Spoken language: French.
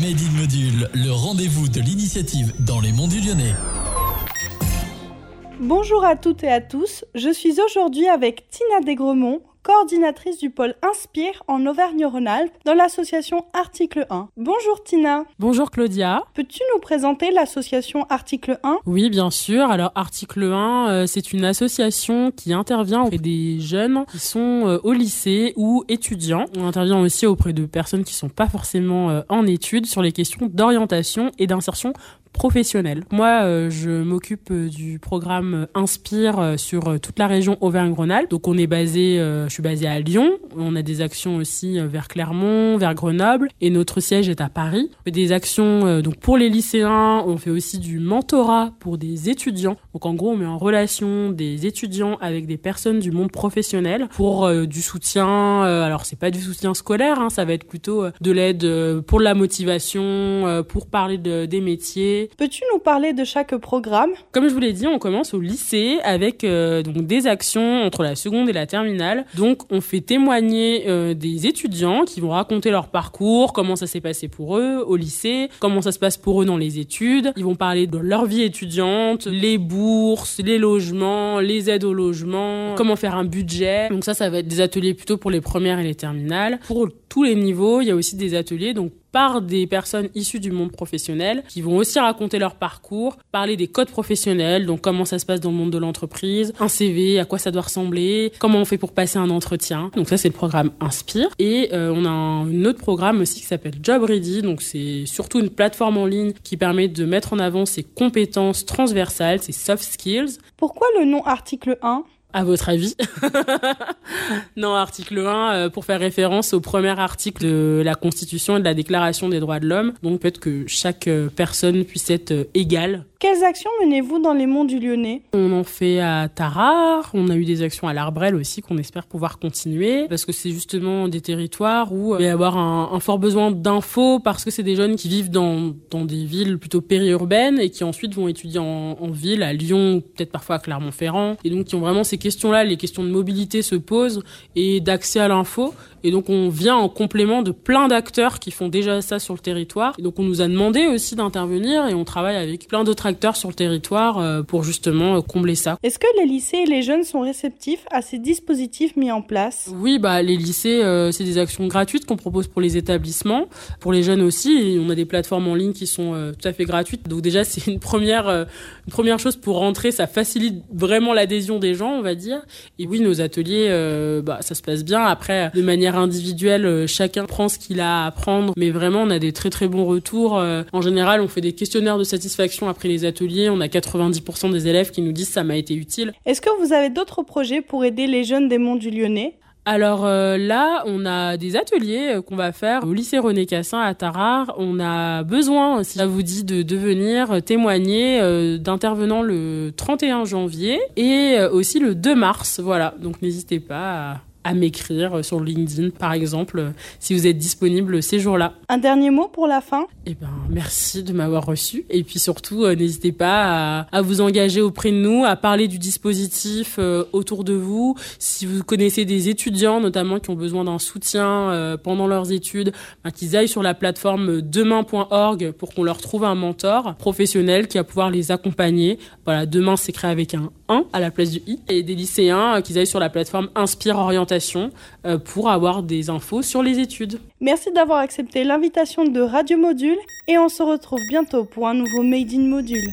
Made in Module, le rendez-vous de l'initiative dans les monts du Lyonnais. Bonjour à toutes et à tous, je suis aujourd'hui avec Tina Desgremont, coordinatrice du pôle Inspire en Auvergne-Rhône-Alpes dans l'association Article 1. Bonjour Tina. Bonjour Claudia. Peux-tu nous présenter l'association Article 1 Oui, bien sûr. Alors Article 1, euh, c'est une association qui intervient auprès des jeunes qui sont euh, au lycée ou étudiants. On intervient aussi auprès de personnes qui sont pas forcément euh, en études sur les questions d'orientation et d'insertion professionnelle. Moi, euh, je m'occupe euh, du programme Inspire euh, sur toute la région Auvergne-Rhône-Alpes. Donc, on est basé, je suis basé à Lyon. On a des actions aussi vers Clermont, vers Grenoble, et notre siège est à Paris. Des actions donc pour les lycéens. On fait aussi du mentorat pour des étudiants. Donc, en gros, on met en relation des étudiants avec des personnes du monde professionnel pour du soutien. alors, c'est pas du soutien scolaire, hein, ça va être plutôt de l'aide pour la motivation, pour parler de, des métiers Peux-tu nous parler de chaque programme? Comme je vous l'ai dit, on commence au lycée avec euh, donc des actions entre la seconde et la terminale. Donc on fait témoigner euh, des étudiants qui vont raconter leur parcours, comment ça s'est passé pour eux au lycée, comment ça se passe pour eux dans les études. Ils vont parler de leur vie étudiante, les bourses, les logements, les aides au logement, comment faire un budget. Donc ça, ça va être des ateliers plutôt pour les premières et les terminales. Pour tous les niveaux, il y a aussi des ateliers par des personnes issues du monde professionnel qui vont aussi raconter leur parcours, parler des codes professionnels, donc comment ça se passe dans le monde de l'entreprise, un CV, à quoi ça doit ressembler, comment on fait pour passer un entretien. Donc ça c'est le programme Inspire et euh, on a un, autre programme aussi qui s'appelle Job Ready, donc c'est surtout une plateforme en ligne qui permet de mettre en avant ses compétences transversales, ses soft skills. Pourquoi le nom article 1 à votre avis? Non, article 1, euh, pour faire référence au premier article de la Constitution et de la Déclaration des droits de l'homme. Donc peut-être que chaque euh, personne puisse être euh, égale quelles actions menez-vous dans les monts du Lyonnais? On en fait à Tarare, on a eu des actions à l'Arbrel aussi qu'on espère pouvoir continuer parce que c'est justement des territoires où il va y avoir un, fort besoin d'infos parce que c'est des jeunes qui vivent dans, dans des villes plutôt périurbaines et qui ensuite vont étudier en, ville, à Lyon, peut-être parfois à Clermont-Ferrand. Et donc qui ont vraiment ces questions-là, les questions de mobilité se posent et d'accès à l'info. Et donc on vient en complément de plein d'acteurs qui font déjà ça sur le territoire. Et donc on nous a demandé aussi d'intervenir et on travaille avec plein d'autres acteurs sur le territoire euh, pour justement euh, combler ça. Est-ce que les lycées et les jeunes sont réceptifs à ces dispositifs mis en place? Oui, bah les lycées, euh, c'est des actions gratuites qu'on propose pour les établissements, pour les jeunes aussi. on a des plateformes en ligne qui sont tout à fait gratuites. Donc déjà c'est une première une première chose pour rentrer, ça facilite vraiment l'adhésion des gens, on va dire. Et oui, nos ateliers, bah ça se passe bien. Après, de manière individuelle, chacun prend ce qu'il a à apprendre, mais vraiment on a des très très bons retours. En général, on fait des questionnaires de satisfaction après les ateliers, on a 90% des élèves qui nous disent ça m'a été utile. Est-ce que vous avez d'autres projets pour aider les jeunes des Monts du Lyonnais? Alors euh, là, on a des ateliers qu'on va faire au lycée René Cassin à Tarare. On a besoin, si ça vous dit, de devenir témoigner d'intervenants le 31 janvier et aussi le 2 mars. Voilà, donc n'hésitez pas à à m'écrire sur LinkedIn, par exemple, si vous êtes disponible ces jours-là. Un dernier mot pour la fin? Eh ben, merci de m'avoir reçu. Et puis surtout, euh, n'hésitez pas à, vous engager auprès de nous, à parler du dispositif euh, autour de vous. Si vous connaissez des étudiants, notamment, qui ont besoin d'un soutien euh, pendant leurs études, ben, qu'ils aillent sur la plateforme demain.org pour qu'on leur trouve un mentor professionnel qui va pouvoir les accompagner. Voilà, demain s'écrit avec un 1 à la place du i. Et des lycéens, qu'ils aillent sur la plateforme Inspire Orientation euh, pour avoir des infos sur les études. Merci d'avoir accepté l'invitation de Radio Module et on se retrouve bientôt pour un nouveau Made in Module.